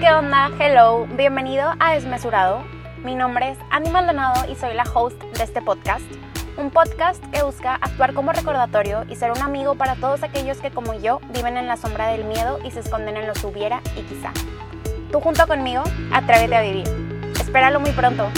¿Qué onda? Hello, bienvenido a Desmesurado. Mi nombre es Andy Maldonado y soy la host de este podcast. Un podcast que busca actuar como recordatorio y ser un amigo para todos aquellos que como yo viven en la sombra del miedo y se esconden en lo hubiera y quizá. Tú junto conmigo, atrévete a vivir. Espéralo muy pronto.